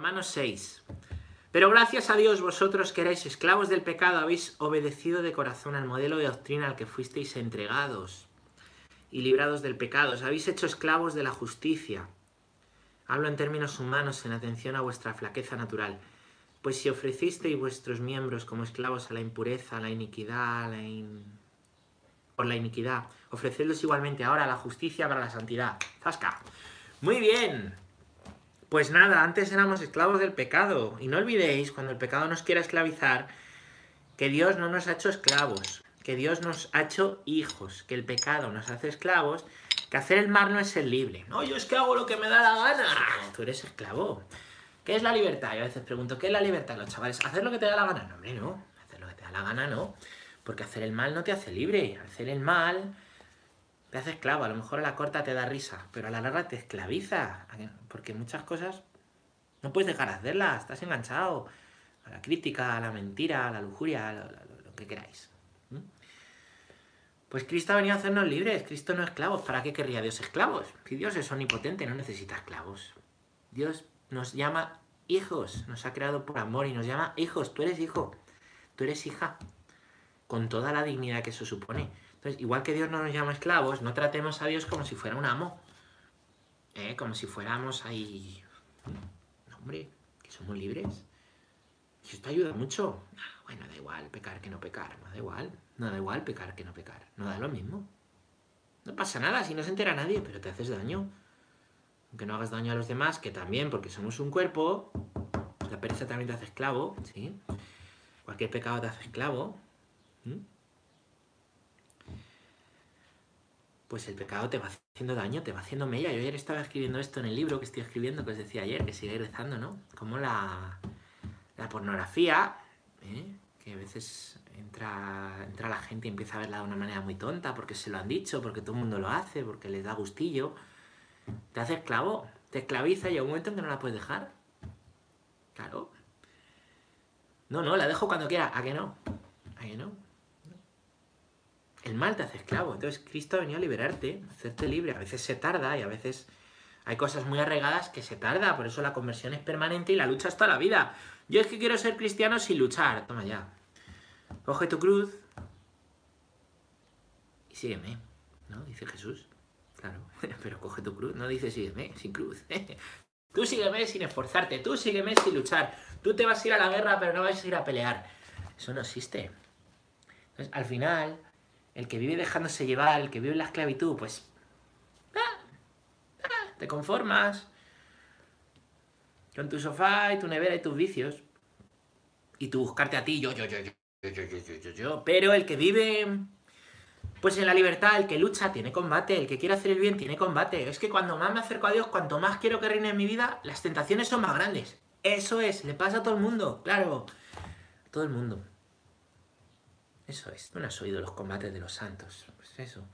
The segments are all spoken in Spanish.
Romanos 6. Pero gracias a Dios vosotros que erais esclavos del pecado habéis obedecido de corazón al modelo de doctrina al que fuisteis entregados y librados del pecado. Os habéis hecho esclavos de la justicia. Hablo en términos humanos en atención a vuestra flaqueza natural. Pues si ofrecisteis vuestros miembros como esclavos a la impureza, a la iniquidad, a la la iniquidad, ofrecedlos igualmente ahora a la justicia para la santidad. ¡Zasca! Muy bien. Pues nada, antes éramos esclavos del pecado. Y no olvidéis, cuando el pecado nos quiera esclavizar, que Dios no nos ha hecho esclavos, que Dios nos ha hecho hijos, que el pecado nos hace esclavos, que hacer el mal no es ser libre. No, yo es que hago lo que me da la gana. Tú eres esclavo. ¿Qué es la libertad? Yo a veces pregunto, ¿qué es la libertad? Los chavales, ¿hacer lo que te da la gana? No, hombre, no. Hacer lo que te da la gana, no. Porque hacer el mal no te hace libre. Hacer el mal te hace esclavo. A lo mejor a la corta te da risa, pero a la larga te esclaviza. Porque muchas cosas no puedes dejar de hacerlas. Estás enganchado a la crítica, a la mentira, a la lujuria, a lo, que queráis. Pues Cristo ha venido a hacernos libres. Cristo no esclavos. ¿Para qué querría Dios esclavos? Si Dios es omnipotente, no necesita esclavos. Dios nos llama hijos. Nos ha creado por amor y nos llama hijos. Tú eres hijo. Tú eres hija. Con toda la dignidad que eso supone. Entonces, igual que Dios no nos llama esclavos, no tratemos a Dios como si fuera un amo. ¿eh? Como si fuéramos ahí... No, hombre, que somos libres. Y esto ayuda mucho. bueno, da igual pecar que no pecar. No da igual. No da igual pecar que no pecar. No da lo mismo. No pasa nada si no se entera nadie, pero te haces daño. Aunque no hagas daño a los demás, que también, porque somos un cuerpo, la pereza también te hace esclavo, ¿sí? Cualquier pecado te hace esclavo pues el pecado te va haciendo daño, te va haciendo mella. Yo ayer estaba escribiendo esto en el libro que estoy escribiendo, que os decía ayer, que sigue rezando, ¿no? Como la, la pornografía, ¿eh? que a veces entra, entra la gente y empieza a verla de una manera muy tonta, porque se lo han dicho, porque todo el mundo lo hace, porque les da gustillo. Te hace esclavo, te esclaviza y hay un momento en que no la puedes dejar. Claro. No, no, la dejo cuando quiera. ¿A que no? ¿A que no? El mal te hace esclavo. Entonces Cristo ha venido a liberarte, a hacerte libre. A veces se tarda y a veces hay cosas muy arregadas que se tarda. Por eso la conversión es permanente y la lucha es toda la vida. Yo es que quiero ser cristiano sin luchar. Toma ya. Coge tu cruz y sígueme. ¿No? Dice Jesús. Claro. Pero coge tu cruz. No dice sígueme sin cruz. Tú sígueme sin esforzarte. Tú sígueme sin luchar. Tú te vas a ir a la guerra pero no vas a ir a pelear. Eso no existe. Entonces, al final el que vive dejándose llevar, el que vive en la esclavitud, pues ah, ah, te conformas con tu sofá y tu nevera y tus vicios. Y tú buscarte a ti, yo, yo, yo, yo, yo, yo, yo, yo. Pero el que vive pues en la libertad, el que lucha tiene combate, el que quiere hacer el bien tiene combate. Es que cuando más me acerco a Dios, cuanto más quiero que reine en mi vida, las tentaciones son más grandes. Eso es, le pasa a todo el mundo, claro. Todo el mundo. Eso es. No has oído los combates de los santos. Pues eso.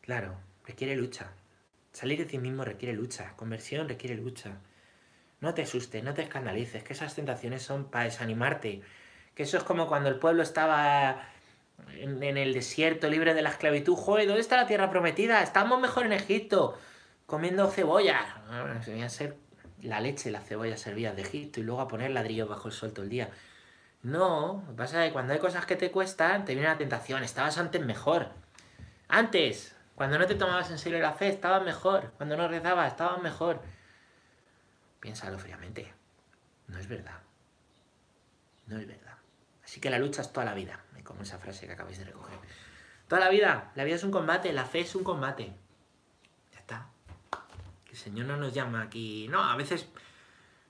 Claro, requiere lucha. Salir de ti mismo requiere lucha. Conversión requiere lucha. No te asustes, no te escandalices, que esas tentaciones son para desanimarte. Que eso es como cuando el pueblo estaba en, el desierto, libre de la esclavitud. Joder, ¿dónde está la tierra prometida? Estamos mejor en Egipto, comiendo cebolla. Bueno, ser la leche, la cebolla servía de Egipto y luego a poner ladrillos bajo el sol todo el día. No, lo que pasa es que cuando hay cosas que te cuestan, te viene la tentación. Estabas antes mejor. Antes, cuando no te tomabas en serio la fe, estabas mejor. Cuando no rezabas, estabas mejor. Piénsalo fríamente. No es verdad. No es verdad. Así que la lucha es toda la vida. Como esa frase que acabáis de recoger. Toda la vida. La vida es un combate. La fe es un combate. Ya está. El Señor no nos llama aquí. No, a veces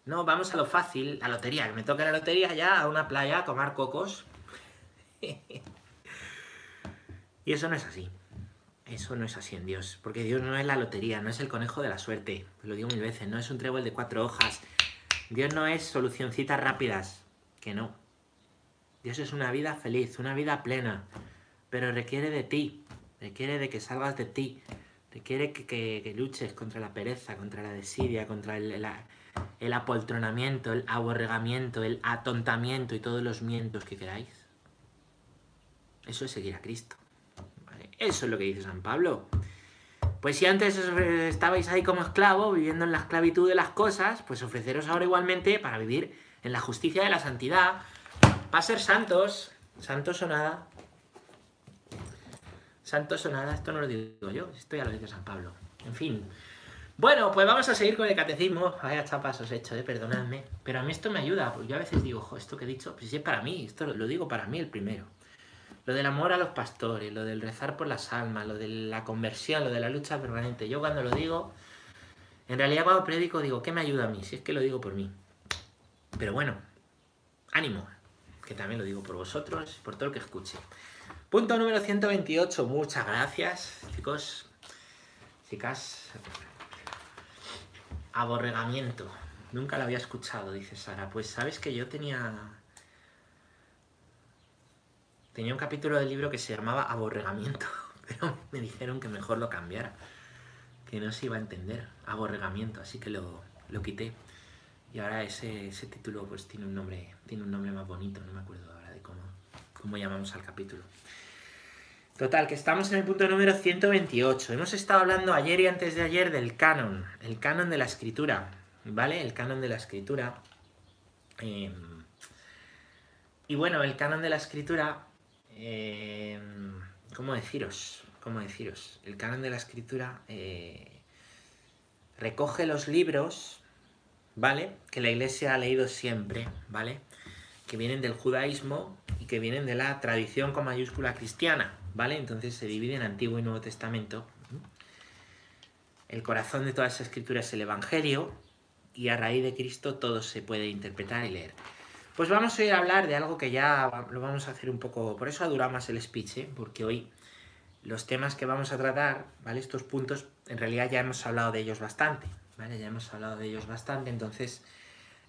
no, vamos a lo fácil, la lotería, que me toque la lotería ya a una playa a tomar cocos. y eso no es así. Eso no es así en Dios. Porque Dios no es la lotería, no es el conejo de la suerte. Lo digo mil veces, no es un trébol de cuatro hojas. Dios no es solucioncitas rápidas. Que no. Dios es una vida feliz, una vida plena. Pero requiere de ti. Requiere de que salgas de ti. Requiere que, que, luches contra la pereza, contra la desidia, contra el, la, el apoltronamiento, el aborregamiento, el atontamiento y todos los mientos que queráis. Eso es seguir a Cristo. Eso es lo que dice San Pablo. Pues si antes estabais ahí como esclavo, viviendo en la esclavitud de las cosas, pues ofreceros ahora igualmente para vivir en la justicia de la santidad, para ser santos, santos o nada. Santos o nada, esto no lo digo yo, esto ya lo dice San Pablo. En fin. Bueno, pues vamos a seguir con el catecismo. Vaya chapas os he hecho, eh, perdonadme. Pero a mí esto me ayuda, porque yo a veces digo, ojo, esto que he dicho, pues si es para mí, esto lo digo para mí el primero. Lo del amor a los pastores, lo del rezar por las almas, lo de la conversión, lo de la lucha permanente. Yo cuando lo digo, en realidad cuando predico digo, ¿qué me ayuda a mí? Si es que lo digo por mí. Pero bueno, ánimo, que también lo digo por vosotros, por todo el que escuche. Punto número 128, muchas gracias, chicos, chicas. Aborregamiento. Nunca lo había escuchado, dice Sara. Pues sabes que yo tenía Tenía un capítulo del libro que se llamaba Aborregamiento, pero me dijeron que mejor lo cambiara, que no se iba a entender, aborregamiento, así que lo, quité. Y ahora ese, ese, título pues tiene un nombre, tiene un nombre más bonito, no me acuerdo ahora de cómo, cómo llamamos al capítulo. Total, que estamos en el punto número 128. Hemos estado hablando ayer y antes de ayer del canon, el canon de la escritura, ¿vale? El canon de la escritura. Em, y bueno, el canon de la escritura eh, ¿Cómo deciros? ¿Cómo deciros? El canon de la escritura eh, recoge los libros, ¿vale? Que la iglesia ha leído siempre, ¿vale? Que vienen del judaísmo y que vienen de la tradición con mayúscula cristiana, ¿vale? Entonces se divide en Antiguo y Nuevo Testamento. El corazón de toda esa escritura es el Evangelio y a raíz de Cristo todo se puede interpretar y leer. Pues vamos a a hablar de algo que ya lo vamos a hacer un poco, por eso ha durado más el speech, ¿eh? porque hoy los temas que vamos a tratar, ¿vale? Estos puntos, en realidad ya hemos hablado de ellos bastante, ¿vale? Ya hemos hablado de ellos bastante, entonces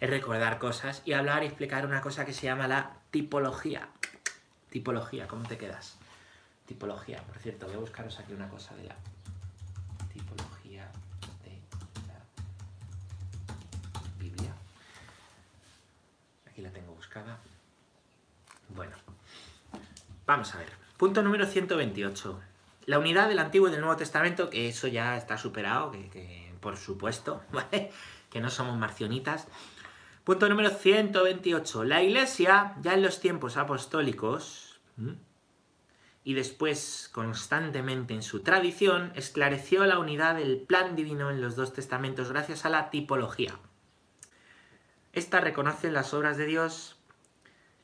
es recordar cosas y hablar y explicar una cosa que se llama la tipología. Tipología, ¿cómo te quedas? Tipología, por cierto, voy a buscaros aquí una cosa de la Bueno, vamos a ver. Punto número 128. La unidad del Antiguo y del Nuevo Testamento, que eso ya está superado, que, por supuesto. Que no somos marcionitas. Punto número 128. La Iglesia, ya en los tiempos apostólicos, y después constantemente en su tradición, esclareció la unidad del plan divino en los dos testamentos gracias a la tipología. Esta reconoce en las obras de Dios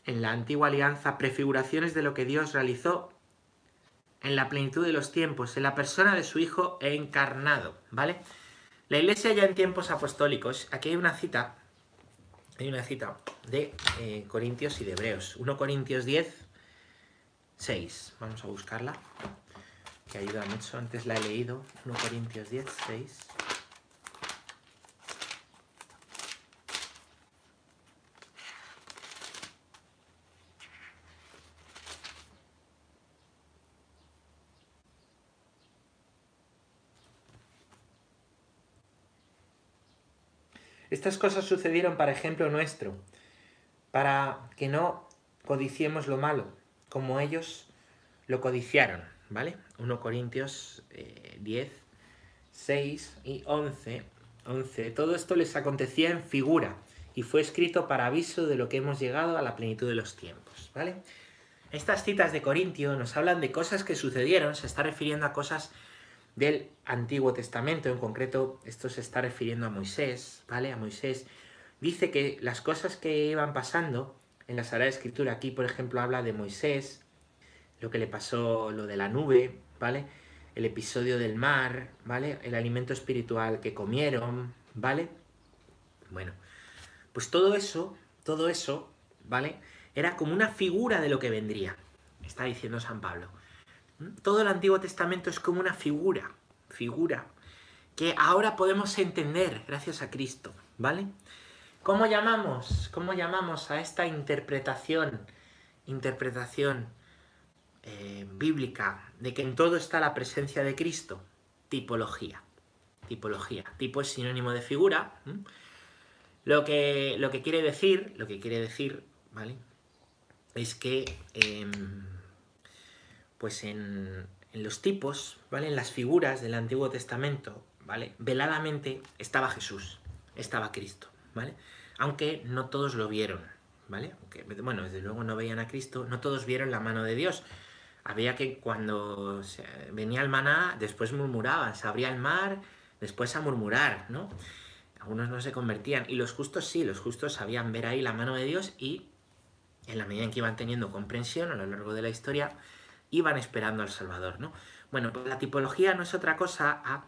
en la antigua alianza prefiguraciones de lo que Dios realizó en la plenitud de los tiempos, en la persona de su Hijo encarnado, ¿vale? La iglesia ya en tiempos apostólicos, aquí hay una cita, hay una cita de eh, Corintios y de Hebreos, 1 Corintios 10, 6, vamos a buscarla, que ayuda mucho, antes la he leído, 1 Corintios 10, 6. Estas cosas sucedieron para ejemplo nuestro, para que no codiciemos lo malo, como ellos lo codiciaron, ¿vale? 1 Corintios 10, 6 y 11, 11. Todo esto les acontecía en figura y fue escrito para aviso de lo que hemos llegado a la plenitud de los tiempos, ¿vale? Estas citas de Corintio nos hablan de cosas que sucedieron, se está refiriendo a cosas del Antiguo Testamento, en concreto esto se está refiriendo a Moisés, ¿vale? A Moisés. Dice que las cosas que iban pasando en la Sagrada Escritura, aquí por ejemplo habla de Moisés, lo que le pasó, lo de la nube, ¿vale? El episodio del mar, ¿vale? El alimento espiritual que comieron, ¿vale? Bueno, pues todo eso, todo eso, ¿vale? Era como una figura de lo que vendría, está diciendo San Pablo. Todo el Antiguo Testamento es como una figura, figura, que ahora podemos entender gracias a Cristo, ¿vale? ¿Cómo llamamos? ¿Cómo llamamos a esta interpretación, interpretación eh, bíblica de que en todo está la presencia de Cristo? Tipología. Tipología. Tipo es sinónimo de figura. Lo, que, lo que quiere decir, lo que quiere decir, ¿vale? Es que em, pues en, en los tipos, ¿vale? En las figuras del Antiguo Testamento, ¿vale? Veladamente estaba Jesús, estaba Cristo, ¿vale? Aunque no todos lo vieron, ¿vale? bueno, desde luego no veían a Cristo, no todos vieron la mano de Dios. Había que cuando venía el maná, después murmuraban, se abría el mar, después a murmurar, ¿no? Algunos no se convertían, y los justos sí, los justos sabían ver ahí la mano de Dios y en la medida en que iban teniendo comprensión a lo largo de la historia, iban esperando al Salvador, ¿no? Bueno, pues la tipología no es otra cosa a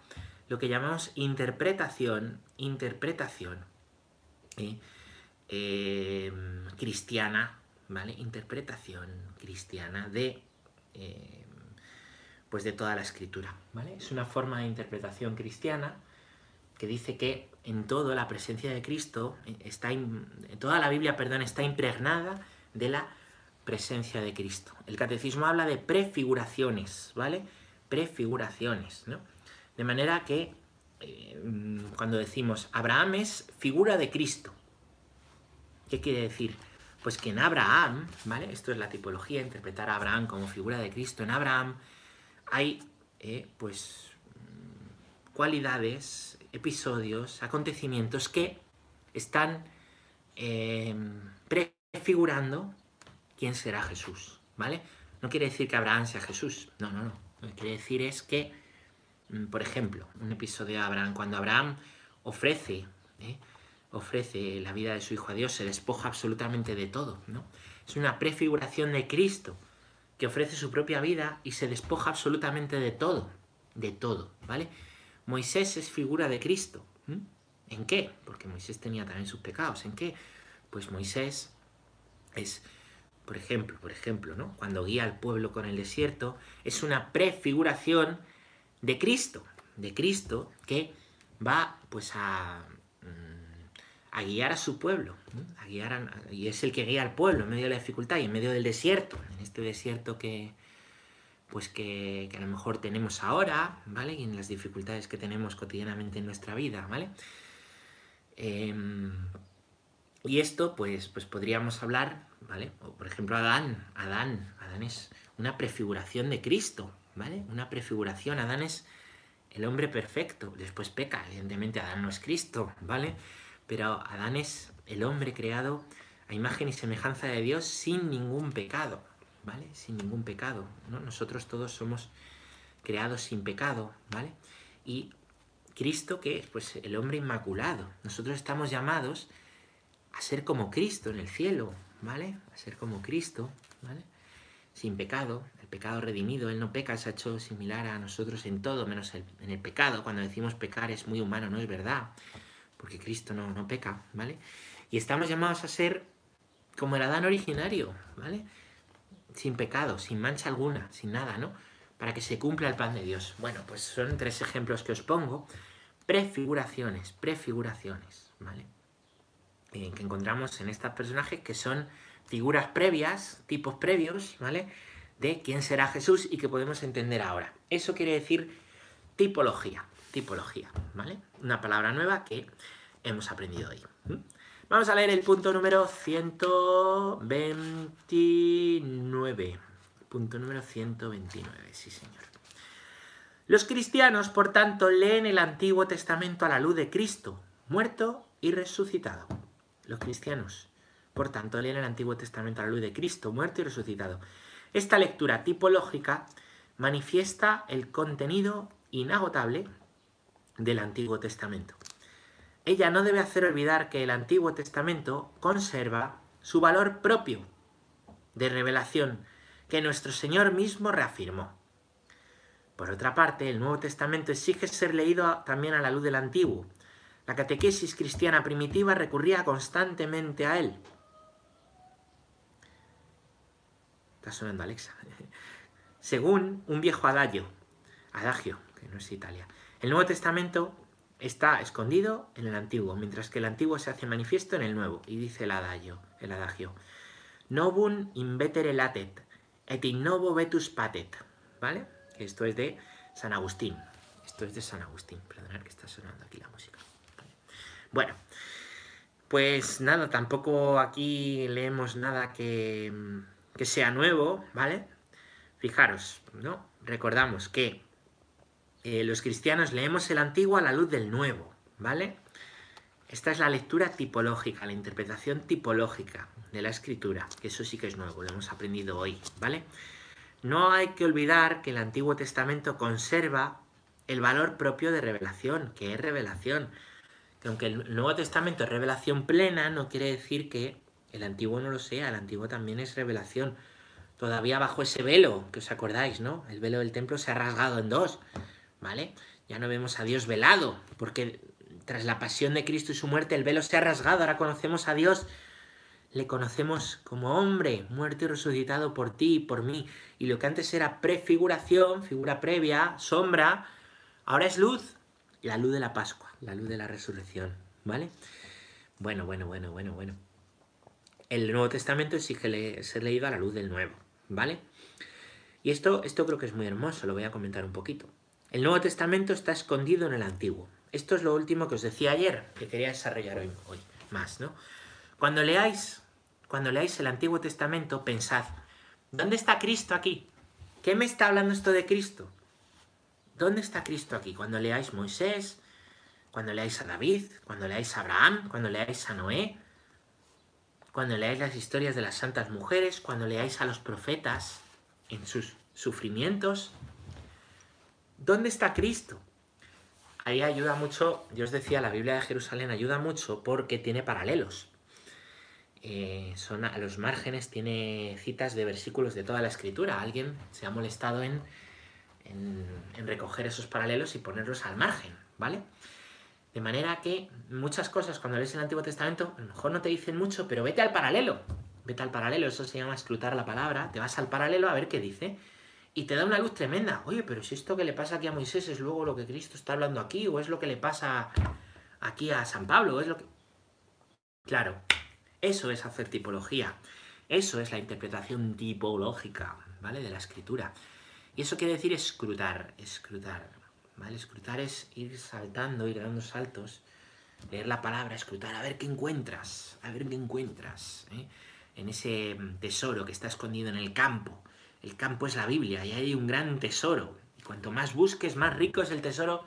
lo que llamamos interpretación, interpretación eh, cristiana, ¿vale? Interpretación cristiana de, eh, pues de toda la escritura, ¿vale? Es una forma de interpretación cristiana que dice que en todo la presencia de Cristo está, en toda la Biblia, perdón, está impregnada de la presencia de Cristo. El catecismo habla de prefiguraciones, ¿vale? Prefiguraciones, ¿no? De manera que eh, cuando decimos Abraham es figura de Cristo, ¿qué quiere decir? Pues que en Abraham, ¿vale? Esto es la tipología, interpretar a Abraham como figura de Cristo. En Abraham hay, eh, pues, cualidades, episodios, acontecimientos que están eh, prefigurando quién será Jesús, ¿vale? No quiere decir que Abraham sea Jesús, no, no, no. Lo que quiere decir es que, mm, por ejemplo, un episodio de Abraham, cuando Abraham ofrece, ¿eh? ofrece la vida de su hijo a Dios, se despoja absolutamente de todo, ¿no? Es una prefiguración de Cristo que ofrece su propia vida y se despoja absolutamente de todo, de todo, ¿vale? Moisés es figura de Cristo. ¿En qué? Porque Moisés tenía también sus pecados. ¿En qué? Pues Moisés es por ejemplo, por ejemplo, ¿no? Cuando guía al pueblo con el desierto, es una prefiguración de Cristo, de Cristo que va pues a, mm, a guiar a su pueblo, a guiar y es el que guía al pueblo en medio de la dificultad y en medio del desierto, en este desierto que pues que, a lo mejor tenemos ahora, ¿vale? Y en las dificultades que tenemos cotidianamente en nuestra vida, ¿vale? Em, y esto, pues, pues podríamos hablar ¿vale? O por ejemplo Adán, Adán, Adán es una prefiguración de Cristo, ¿vale? Una prefiguración, Adán es el hombre perfecto, después peca, evidentemente Adán no es Cristo, ¿vale? Pero Adán es el hombre creado a imagen y semejanza de Dios sin ningún pecado, ¿vale? Sin ningún pecado, ¿no? Nosotros todos somos creados sin pecado, ¿vale? Y Cristo, ¿qué es? Pues el hombre inmaculado. Nosotros estamos llamados a ser como Cristo en el cielo, ¿vale? A ser como Cristo, ¿vale? Sin pecado, el pecado redimido, Él no peca, se ha hecho similar a nosotros en todo, menos en el pecado. Cuando decimos pecar es muy humano, no es verdad, porque Cristo no, no peca, ¿vale? Y estamos llamados a ser como el Adán originario, ¿vale? Sin pecado, sin mancha alguna, sin nada, ¿no? Para que se cumpla el plan de Dios. Bueno, pues son tres ejemplos que os pongo. Prefiguraciones, prefiguraciones, ¿vale? Eh, que encontramos en estos personajes que son figuras previas, tipos previos, ¿vale? De quién será Jesús y que podemos entender ahora. Eso quiere decir tipología, tipología, ¿vale? Una palabra nueva que hemos aprendido hoy. Vamos a leer el punto número 129. Punto número 129, sí señor. Los cristianos, por tanto, leen el Antiguo Testamento a la luz de Cristo, muerto y resucitado los cristianos. Por tanto, leen el Antiguo Testamento a la luz de Cristo, muerto y resucitado. Esta lectura tipológica manifiesta el contenido inagotable del Antiguo Testamento. Ella no debe hacer olvidar que el Antiguo Testamento conserva su valor propio de revelación que nuestro Señor mismo reafirmó. Por otra parte, el Nuevo Testamento exige ser leído también a la luz del Antiguo, la catequesis cristiana primitiva recurría constantemente a él. Está sonando Alexa. Según un viejo adagio, adagio, que no es Italia. El Nuevo Testamento está escondido en el Antiguo, mientras que el Antiguo se hace manifiesto en el Nuevo. Y dice el adagio, el adagio. Novum invetere latet, et in novo vetus patet. ¿Vale? Esto es de San Agustín. Esto es de San Agustín. Perdonad que está sonando aquí la música. Bueno, pues nada, tampoco aquí leemos nada que, sea nuevo, ¿vale? Fijaros, ¿no? recordamos que eh, los cristianos leemos el antiguo a la luz del nuevo, ¿vale? Esta es la lectura tipológica, la interpretación tipológica de la escritura, que eso sí que es nuevo, lo hemos aprendido hoy, ¿vale? No hay que olvidar que el Antiguo Testamento conserva el valor propio de revelación, que es revelación. Que aunque el Nuevo Testamento es revelación plena, no quiere decir que el Antiguo no lo sea, el Antiguo también es revelación. Todavía bajo ese velo, que os acordáis, ¿no? El velo del templo se ha rasgado en dos, ¿vale? Ya no vemos a Dios velado, porque tras la pasión de Cristo y su muerte el velo se ha rasgado, ahora conocemos a Dios, le conocemos como hombre, muerto y resucitado por ti y por mí. Y lo que antes era prefiguración, figura previa, sombra, ahora es luz, la luz de la Pascua, la luz de la resurrección, ¿vale? Bueno, bueno, bueno, bueno, bueno. El Nuevo Testamento exige ser leído a la luz del Nuevo, ¿vale? Y esto, esto creo que es muy hermoso, lo voy a comentar un poquito. El Nuevo Testamento está escondido en el Antiguo. Esto es lo último que os decía ayer, que quería desarrollar hoy, hoy más, ¿no? Cuando leáis, cuando leáis el Antiguo Testamento, pensad, ¿dónde está Cristo aquí? ¿Qué me está hablando esto de Cristo? ¿Dónde está Cristo aquí? Cuando leáis Moisés, cuando leáis a David, cuando leáis a Abraham, cuando leáis a Noé, cuando leáis las historias de las santas mujeres, cuando leáis a los profetas en sus sufrimientos, ¿dónde está Cristo? Ahí ayuda mucho, yo os decía, la Biblia de Jerusalén ayuda mucho porque tiene paralelos. Eh, son a los márgenes, tiene citas de versículos de toda la escritura. Alguien se ha molestado en, en, recoger esos paralelos y ponerlos al margen, ¿vale? De manera que muchas cosas cuando lees el Antiguo Testamento, a lo mejor no te dicen mucho, pero vete al paralelo. Vete al paralelo, eso se llama escrutar la palabra. Te vas al paralelo a ver qué dice y te da una luz tremenda. Oye, pero si esto que le pasa aquí a Moisés es luego lo que Cristo está hablando aquí, o es lo que le pasa aquí a San Pablo, o es lo que... Claro, eso es hacer tipología. Eso es la interpretación tipológica, ¿vale? De la escritura. Y eso quiere decir escrutar, escrutar, ¿vale? Escrutar es ir saltando, ir dando saltos, leer la palabra, escrutar, a ver qué encuentras, a ver qué encuentras, ¿eh? en ese tesoro que está escondido en el campo el campo es la Biblia y hay un gran tesoro. Y cuanto más busques, más rico es el tesoro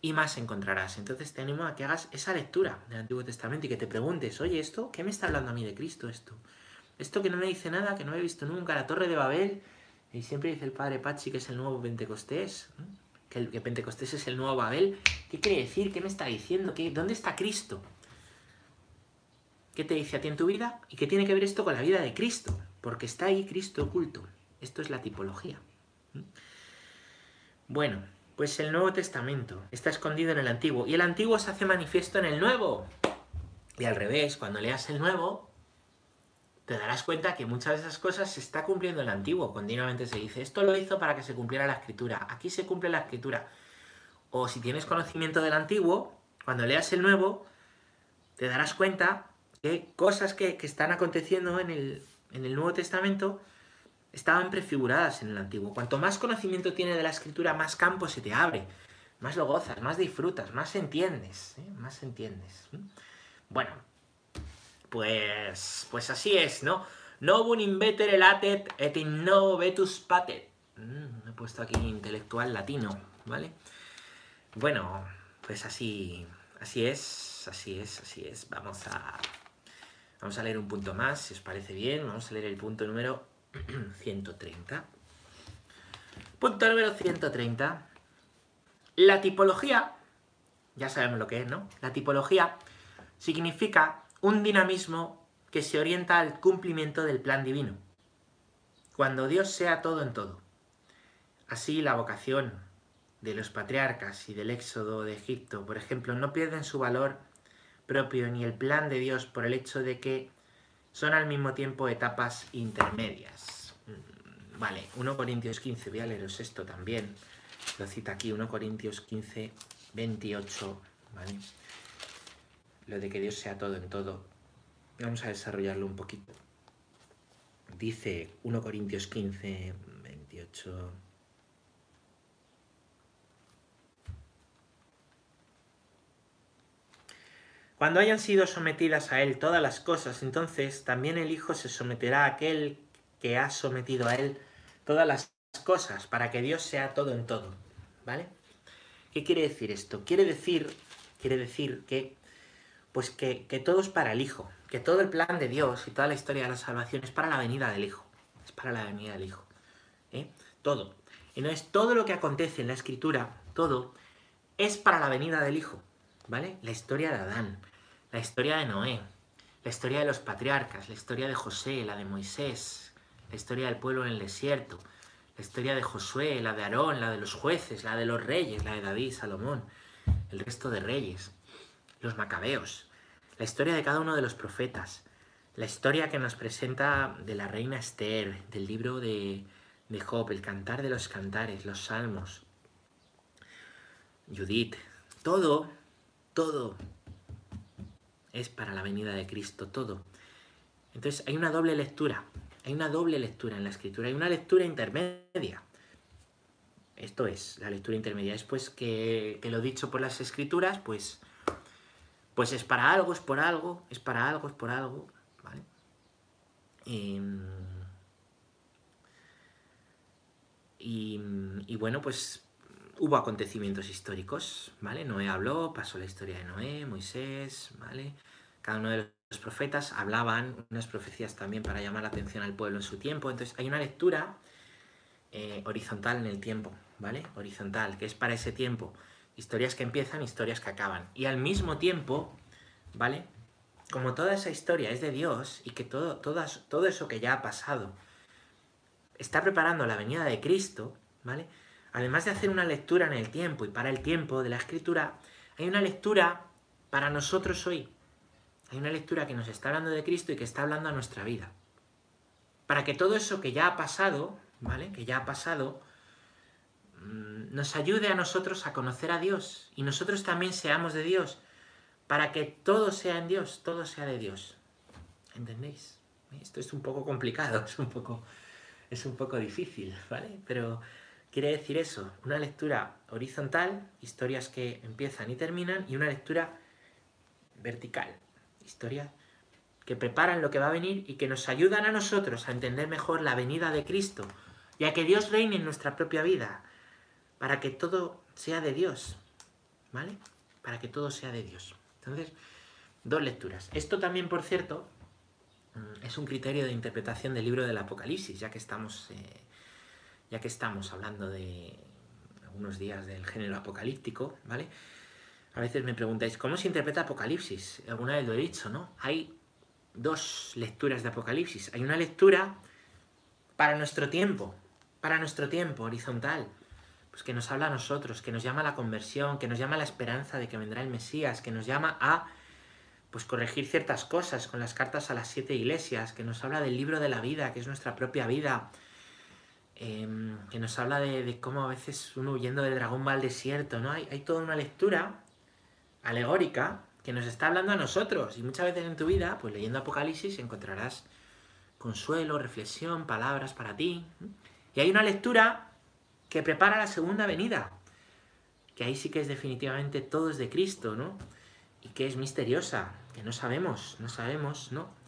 y más encontrarás. Entonces te animo a que hagas esa lectura del Antiguo Testamento y que te preguntes, oye, ¿esto qué me está hablando a mí de Cristo esto? Esto que no me dice nada, que no he visto nunca, la Torre de Babel, y siempre dice el padre Pachi que es el nuevo Pentecostés, que, el, Pentecostés es el nuevo Babel. ¿Qué quiere decir? ¿Qué me está diciendo? ¿Qué, ¿Dónde está Cristo? ¿Qué te dice a ti en tu vida? ¿Y qué tiene que ver esto con la vida de Cristo? Porque está ahí Cristo oculto. Esto es la tipología. Bueno, pues el Nuevo Testamento está escondido en el Antiguo y el Antiguo se hace manifiesto en el Nuevo. Y al revés, cuando leas el Nuevo, te darás cuenta que muchas de esas cosas se está cumpliendo en el Antiguo. Continuamente se dice, esto lo hizo para que se cumpliera la Escritura. Aquí se cumple la Escritura. O si tienes conocimiento del Antiguo, cuando leas el Nuevo, te darás cuenta que cosas que, que están aconteciendo en el, en el Nuevo Testamento estaban prefiguradas en el antiguo. Cuanto más conocimiento tiene de la escritura, más campo se te abre, más lo gozas, más disfrutas, más entiendes, ¿eh? más entiendes. Bueno, pues, pues así es, ¿no? Novum invetere latet et in novo vetus patet. Mm, he puesto aquí intelectual latino, ¿vale? Bueno, pues así, así es, así es, así es. Vamos a, vamos a leer un punto más, si os parece bien. Vamos a leer el punto número 130. Punto número 130. La tipología, ya sabemos lo que es, ¿no? La tipología significa un dinamismo que se orienta al cumplimiento del plan divino. Cuando Dios sea todo en todo. Así la vocación de los patriarcas y del éxodo de Egipto, por ejemplo, no pierden su valor propio ni el plan de Dios por el hecho de que son al mismo tiempo etapas intermedias. Mm, vale, 1 Corintios 15, voy a leeros esto también. Lo cita aquí, 1 Corintios 15, 28, ¿vale? Lo de que Dios sea todo en todo. Vamos a desarrollarlo un poquito. Dice 1 Corintios 15, 28. Cuando hayan sido sometidas a él todas las cosas, entonces también el Hijo se someterá a aquel que ha sometido a él todas las cosas para que Dios sea todo en todo, ¿vale? ¿Qué quiere decir esto? Quiere decir, quiere decir que, pues que, que todo es para el Hijo, que todo el plan de Dios y toda la historia de la salvación es para la venida del Hijo, es para la venida del Hijo, ¿eh? Todo. Y no es todo lo que acontece en la Escritura, todo, es para la venida del Hijo, ¿vale? La historia de Adán, la historia de Noé, la historia de los patriarcas, la historia de José, la de Moisés, la historia del pueblo en el desierto, la historia de Josué, la de Aarón, la de los jueces, la de los reyes, la de David, Salomón, el resto de reyes, los macabeos, la historia de cada uno de los profetas, la historia que nos presenta de la reina Esther, del libro de, de Job, el cantar de los cantares, los salmos, Judith, todo, todo es para la venida de Cristo, todo. Entonces hay una doble lectura, hay una doble lectura en la escritura, hay una lectura intermedia. Esto es, la lectura intermedia es pues que, lo dicho por las escrituras, pues, pues es para algo, es por algo, es para algo, es por algo, ¿vale? Em, y, y bueno, pues hubo acontecimientos históricos, ¿vale? Noé habló, pasó la historia de Noé, Moisés, ¿vale? Cada uno de los profetas hablaban unas profecías también para llamar la atención al pueblo en su tiempo. Entonces hay una lectura eh, horizontal en el tiempo, ¿vale? Horizontal, que es para ese tiempo. Historias que empiezan, historias que acaban. Y al mismo tiempo, ¿vale? Como toda esa historia es de Dios y que todo, todo eso que ya ha pasado está preparando la venida de Cristo, ¿vale? además de hacer una lectura en el tiempo y para el tiempo de la escritura, hay una lectura para nosotros hoy. Hay una lectura que nos está hablando de Cristo y que está hablando a nuestra vida. Para que todo eso que ya ha pasado, ¿vale? Que ya ha pasado, nos ayude a nosotros a conocer a Dios y nosotros también seamos de Dios, para que todo sea en Dios, todo sea de Dios. ¿Entendéis? Esto es un poco complicado, es un poco, es un poco difícil, ¿vale? Pero Quiere decir eso, una lectura horizontal, historias que empiezan y terminan, y una lectura vertical, historias que preparan lo que va a venir y que nos ayudan a nosotros a entender mejor la venida de Cristo y a que Dios reine en nuestra propia vida, para que todo sea de Dios, ¿vale? Para que todo sea de Dios. Entonces, dos lecturas. Esto también, por cierto, mm, es un criterio de interpretación del libro del Apocalipsis, ya que estamos eh, ya que estamos hablando de algunos días del género apocalíptico, ¿vale? A veces me preguntáis, ¿cómo se interpreta Apocalipsis? Alguna vez lo he dicho, ¿no? Hay dos lecturas de Apocalipsis. Hay una lectura para nuestro tiempo, para nuestro tiempo, horizontal, pues que nos habla a nosotros, que nos llama a la conversión, que nos llama a la esperanza de que vendrá el Mesías, que nos llama a pues corregir ciertas cosas con las cartas a las siete iglesias, que nos habla del libro de la vida, que es nuestra propia vida, Em, que nos habla de, cómo a veces uno huyendo del dragón va al desierto, ¿no? Hay, toda una lectura alegórica que nos está hablando a nosotros y muchas veces en tu vida, pues leyendo Apocalipsis encontrarás consuelo, reflexión, palabras para ti. Y hay una lectura que prepara la segunda venida, que ahí sí que es definitivamente todo es de Cristo, ¿no? Y que es misteriosa, que no sabemos, no sabemos, ¿no?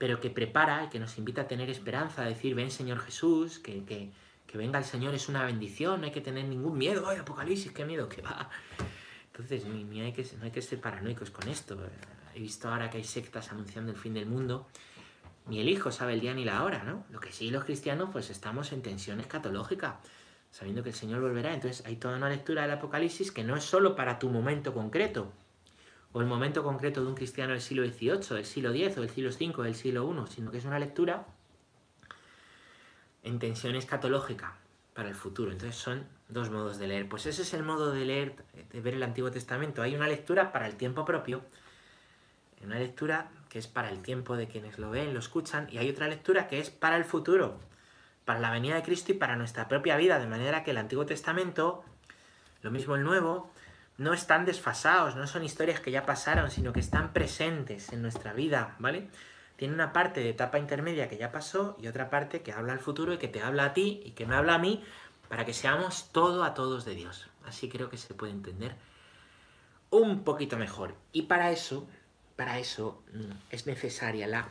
pero que prepara y que nos invita a tener esperanza, a decir, ven Señor Jesús, que, que, que venga el Señor es una bendición, no hay que tener ningún miedo, ¡ay, Apocalipsis, qué miedo, que va! Entonces, ni, hay que, no hay que ser paranoicos con esto. He visto ahora que hay sectas anunciando el fin del mundo, ni el Hijo sabe el día ni la hora, ¿no? Lo que sí los cristianos, pues estamos en tensión escatológica, sabiendo que el Señor volverá. Entonces, hay toda una lectura del Apocalipsis que no es solo para tu momento concreto, o el momento concreto de un cristiano del siglo XVIII, del siglo X o del siglo V, del siglo I, sino que es una lectura en tensión escatológica para el futuro. Entonces son dos modos de leer. Pues ese es el modo de leer, de ver el Antiguo Testamento. Hay una lectura para el tiempo propio, una lectura que es para el tiempo de quienes lo ven, lo escuchan, y hay otra lectura que es para el futuro, para la venida de Cristo y para nuestra propia vida, de manera que el Antiguo Testamento, lo mismo el Nuevo, no están desfasados, no son historias que ya pasaron, sino que están presentes en nuestra vida, ¿vale? Tiene una parte de etapa intermedia que ya pasó y otra parte que habla al futuro y que te habla a ti y que me habla a mí para que seamos todo a todos de Dios. Así creo que se puede entender un poquito mejor. Y para eso, para eso mm, es necesaria la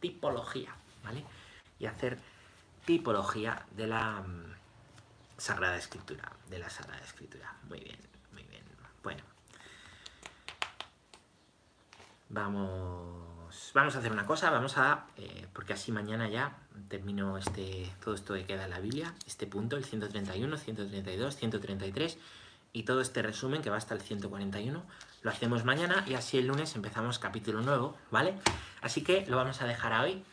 tipología, ¿vale? Y hacer tipología de la, Sagrada Escritura, de la Sagrada Escritura. Muy bien, muy bien. Bueno. Vamos, vamos a hacer una cosa, vamos a, eh, porque así mañana ya termino este, todo esto que queda en la Biblia, este punto, el 131, 132, 133 y todo este resumen que va hasta el 141, lo hacemos mañana y así el lunes empezamos capítulo nuevo, ¿vale? Así que lo vamos a dejar hoy